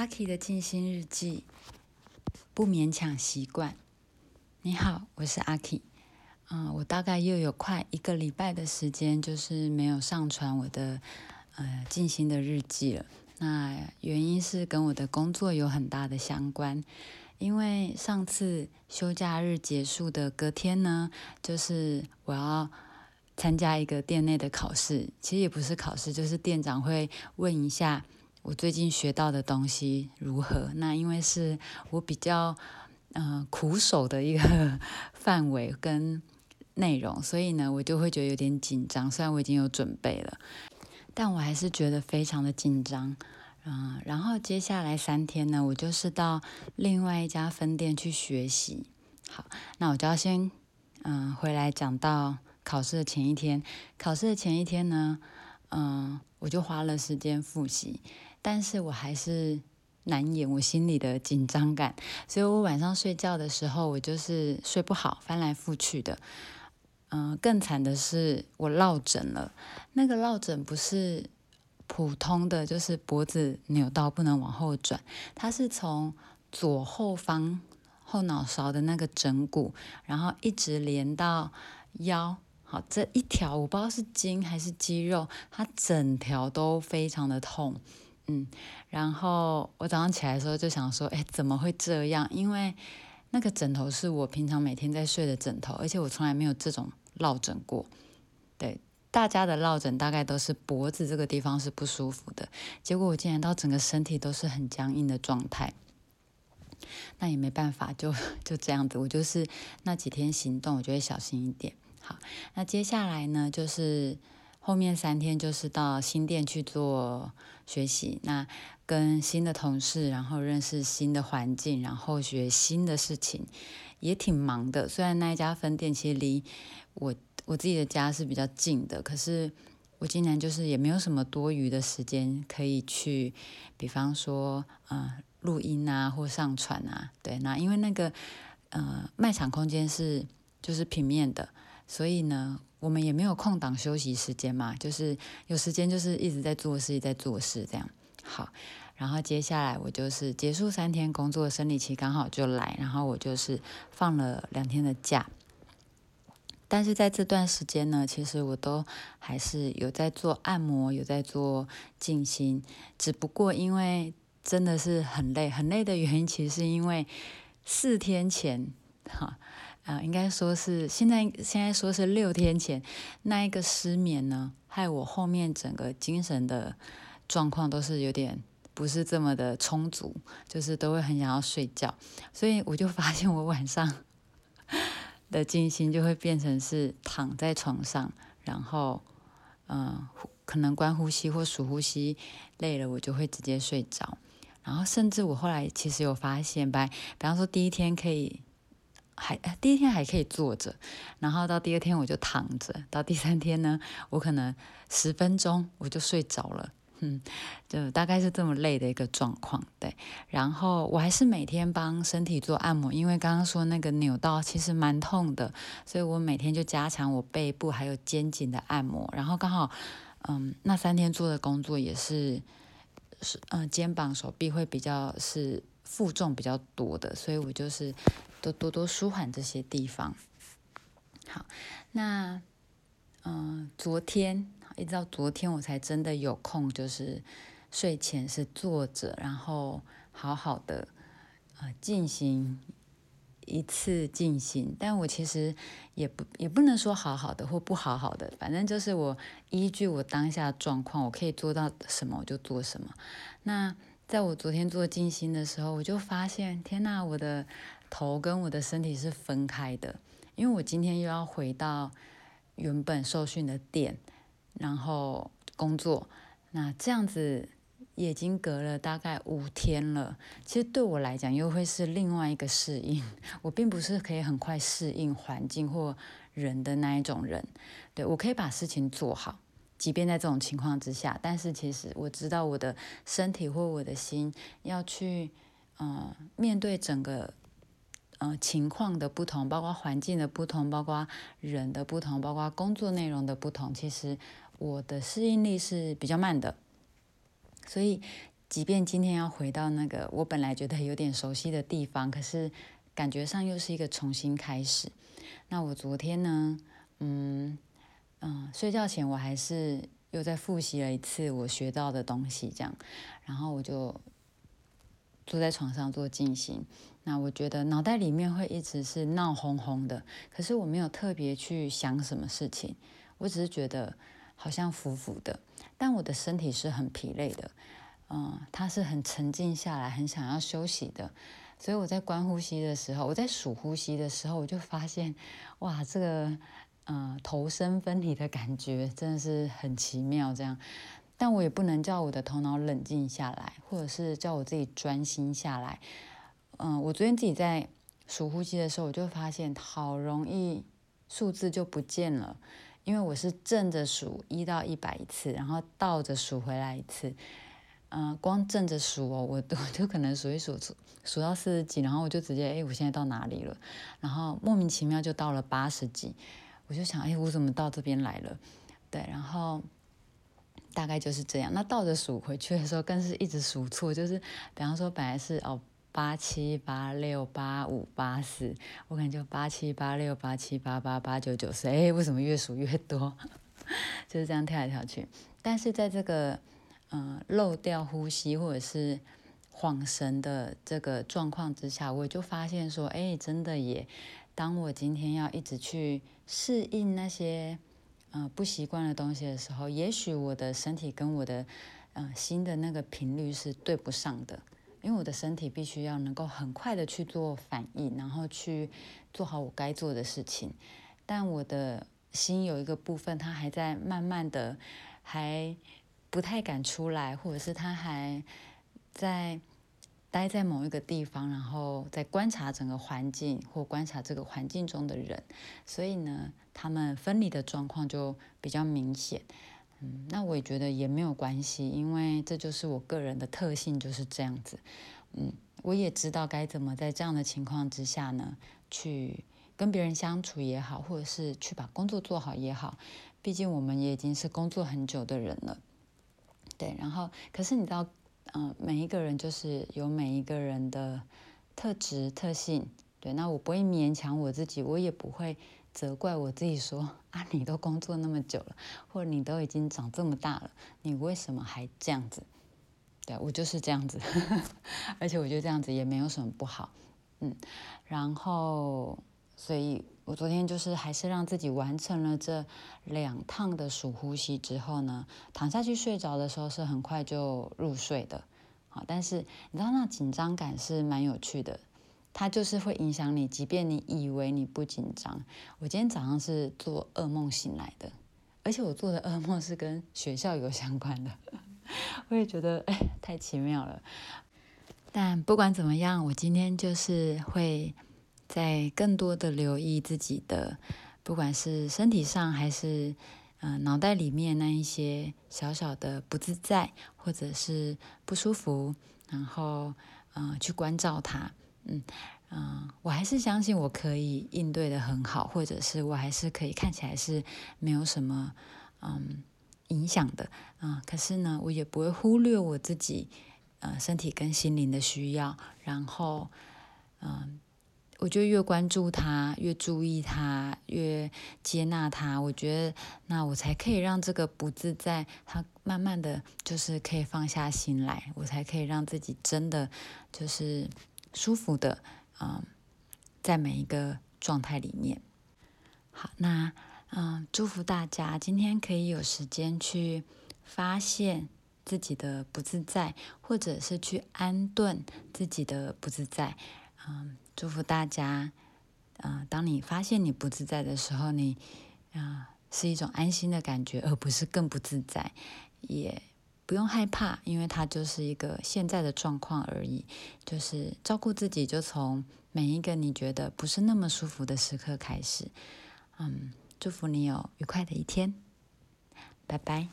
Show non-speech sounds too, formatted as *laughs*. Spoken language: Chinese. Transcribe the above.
阿 K 的静心日记，不勉强习惯。你好，我是阿 K。嗯，我大概又有快一个礼拜的时间，就是没有上传我的呃静心的日记了。那原因是跟我的工作有很大的相关，因为上次休假日结束的隔天呢，就是我要参加一个店内的考试。其实也不是考试，就是店长会问一下。我最近学到的东西如何？那因为是我比较嗯苦手的一个 *laughs* 范围跟内容，所以呢，我就会觉得有点紧张。虽然我已经有准备了，但我还是觉得非常的紧张。嗯，然后接下来三天呢，我就是到另外一家分店去学习。好，那我就要先嗯回来讲到考试的前一天。考试的前一天呢，嗯，我就花了时间复习。但是我还是难掩我心里的紧张感，所以我晚上睡觉的时候，我就是睡不好，翻来覆去的。嗯，更惨的是我落枕了。那个落枕不是普通的，就是脖子扭到不能往后转，它是从左后方后脑勺的那个枕骨，然后一直连到腰。好，这一条我不知道是筋还是肌肉，它整条都非常的痛。嗯，然后我早上起来的时候就想说，哎，怎么会这样？因为那个枕头是我平常每天在睡的枕头，而且我从来没有这种落枕过。对，大家的落枕大概都是脖子这个地方是不舒服的，结果我竟然到整个身体都是很僵硬的状态。那也没办法，就 *laughs* 就这样子，我就是那几天行动，我就会小心一点。好，那接下来呢，就是。后面三天就是到新店去做学习，那跟新的同事，然后认识新的环境，然后学新的事情，也挺忙的。虽然那一家分店其实离我我自己的家是比较近的，可是我今年就是也没有什么多余的时间可以去，比方说呃录音啊或上传啊，对，那因为那个呃卖场空间是就是平面的，所以呢。我们也没有空档休息时间嘛，就是有时间就是一直在做事，在做事这样。好，然后接下来我就是结束三天工作生理期刚好就来，然后我就是放了两天的假。但是在这段时间呢，其实我都还是有在做按摩，有在做静心，只不过因为真的是很累，很累的原因，其实是因为四天前哈。啊应该说是现在，现在说是六天前那一个失眠呢，害我后面整个精神的状况都是有点不是这么的充足，就是都会很想要睡觉，所以我就发现我晚上的静心就会变成是躺在床上，然后嗯，可能关呼吸或数呼吸，累了我就会直接睡着，然后甚至我后来其实有发现，比比方说第一天可以。还第一天还可以坐着，然后到第二天我就躺着，到第三天呢，我可能十分钟我就睡着了，嗯，就大概是这么累的一个状况，对。然后我还是每天帮身体做按摩，因为刚刚说那个扭到其实蛮痛的，所以我每天就加强我背部还有肩颈的按摩。然后刚好，嗯，那三天做的工作也是是嗯肩膀手臂会比较是负重比较多的，所以我就是。都多多舒缓这些地方。好，那嗯，昨天一直到昨天我才真的有空，就是睡前是坐着，然后好好的呃进行一次进行。但我其实也不也不能说好好的或不好好的，反正就是我依据我当下状况，我可以做到什么我就做什么。那在我昨天做静心的时候，我就发现，天呐，我的。头跟我的身体是分开的，因为我今天又要回到原本受训的店，然后工作。那这样子已经隔了大概五天了，其实对我来讲又会是另外一个适应。*laughs* 我并不是可以很快适应环境或人的那一种人，对我可以把事情做好，即便在这种情况之下。但是其实我知道我的身体或我的心要去，嗯，面对整个。嗯，情况的不同，包括环境的不同，包括人的不同，包括工作内容的不同，其实我的适应力是比较慢的。所以即便今天要回到那个我本来觉得有点熟悉的地方，可是感觉上又是一个重新开始。那我昨天呢，嗯嗯，睡觉前我还是又再复习了一次我学到的东西，这样，然后我就坐在床上做静心。那我觉得脑袋里面会一直是闹哄哄的，可是我没有特别去想什么事情，我只是觉得好像浮浮的，但我的身体是很疲累的，嗯，它是很沉静下来，很想要休息的，所以我在观呼吸的时候，我在数呼吸的时候，我就发现，哇，这个嗯头身分离的感觉真的是很奇妙，这样，但我也不能叫我的头脑冷静下来，或者是叫我自己专心下来。嗯，我昨天自己在数呼吸的时候，我就发现好容易数字就不见了，因为我是正着数一到一百一次，然后倒着数回来一次。嗯，光正着数哦，我我 *laughs* 就可能数一数数数到四十几，然后我就直接哎，我现在到哪里了？然后莫名其妙就到了八十几，我就想哎，我怎么到这边来了？对，然后大概就是这样。那倒着数回去的时候，更是一直数错，就是比方说本来是哦。八七八六八五八四，我感觉八七八六八七八八八九九十，哎，为什么越数越多？*laughs* 就是这样跳来跳去。但是在这个嗯漏掉呼吸或者是晃神的这个状况之下，我就发现说，哎，真的也，当我今天要一直去适应那些嗯不习惯的东西的时候，也许我的身体跟我的嗯心的那个频率是对不上的。因为我的身体必须要能够很快的去做反应，然后去做好我该做的事情，但我的心有一个部分，它还在慢慢的，还不太敢出来，或者是它还在待在某一个地方，然后在观察整个环境或观察这个环境中的人，所以呢，他们分离的状况就比较明显。嗯，那我也觉得也没有关系，因为这就是我个人的特性，就是这样子。嗯，我也知道该怎么在这样的情况之下呢，去跟别人相处也好，或者是去把工作做好也好。毕竟我们也已经是工作很久的人了。对，然后可是你知道，嗯，每一个人就是有每一个人的特质特性。对，那我不会勉强我自己，我也不会。责怪我自己说啊，你都工作那么久了，或者你都已经长这么大了，你为什么还这样子？对我就是这样子，*laughs* 而且我觉得这样子也没有什么不好，嗯。然后，所以我昨天就是还是让自己完成了这两趟的数呼吸之后呢，躺下去睡着的时候是很快就入睡的，好，但是你知道那紧张感是蛮有趣的。它就是会影响你，即便你以为你不紧张。我今天早上是做噩梦醒来的，而且我做的噩梦是跟学校有相关的，*laughs* 我也觉得哎，太奇妙了。但不管怎么样，我今天就是会在更多的留意自己的，不管是身体上还是嗯脑袋里面那一些小小的不自在或者是不舒服，然后嗯去关照它。嗯嗯，我还是相信我可以应对的很好，或者是我还是可以看起来是没有什么嗯影响的啊。可是呢，我也不会忽略我自己呃身体跟心灵的需要。然后嗯，我就越关注他，越注意他，越接纳他。我觉得那我才可以让这个不自在，他慢慢的就是可以放下心来，我才可以让自己真的就是。舒服的，嗯，在每一个状态里面。好，那嗯，祝福大家今天可以有时间去发现自己的不自在，或者是去安顿自己的不自在。嗯，祝福大家，嗯，当你发现你不自在的时候，你啊是一种安心的感觉，而不是更不自在，也。不用害怕，因为它就是一个现在的状况而已。就是照顾自己，就从每一个你觉得不是那么舒服的时刻开始。嗯，祝福你有愉快的一天，拜拜。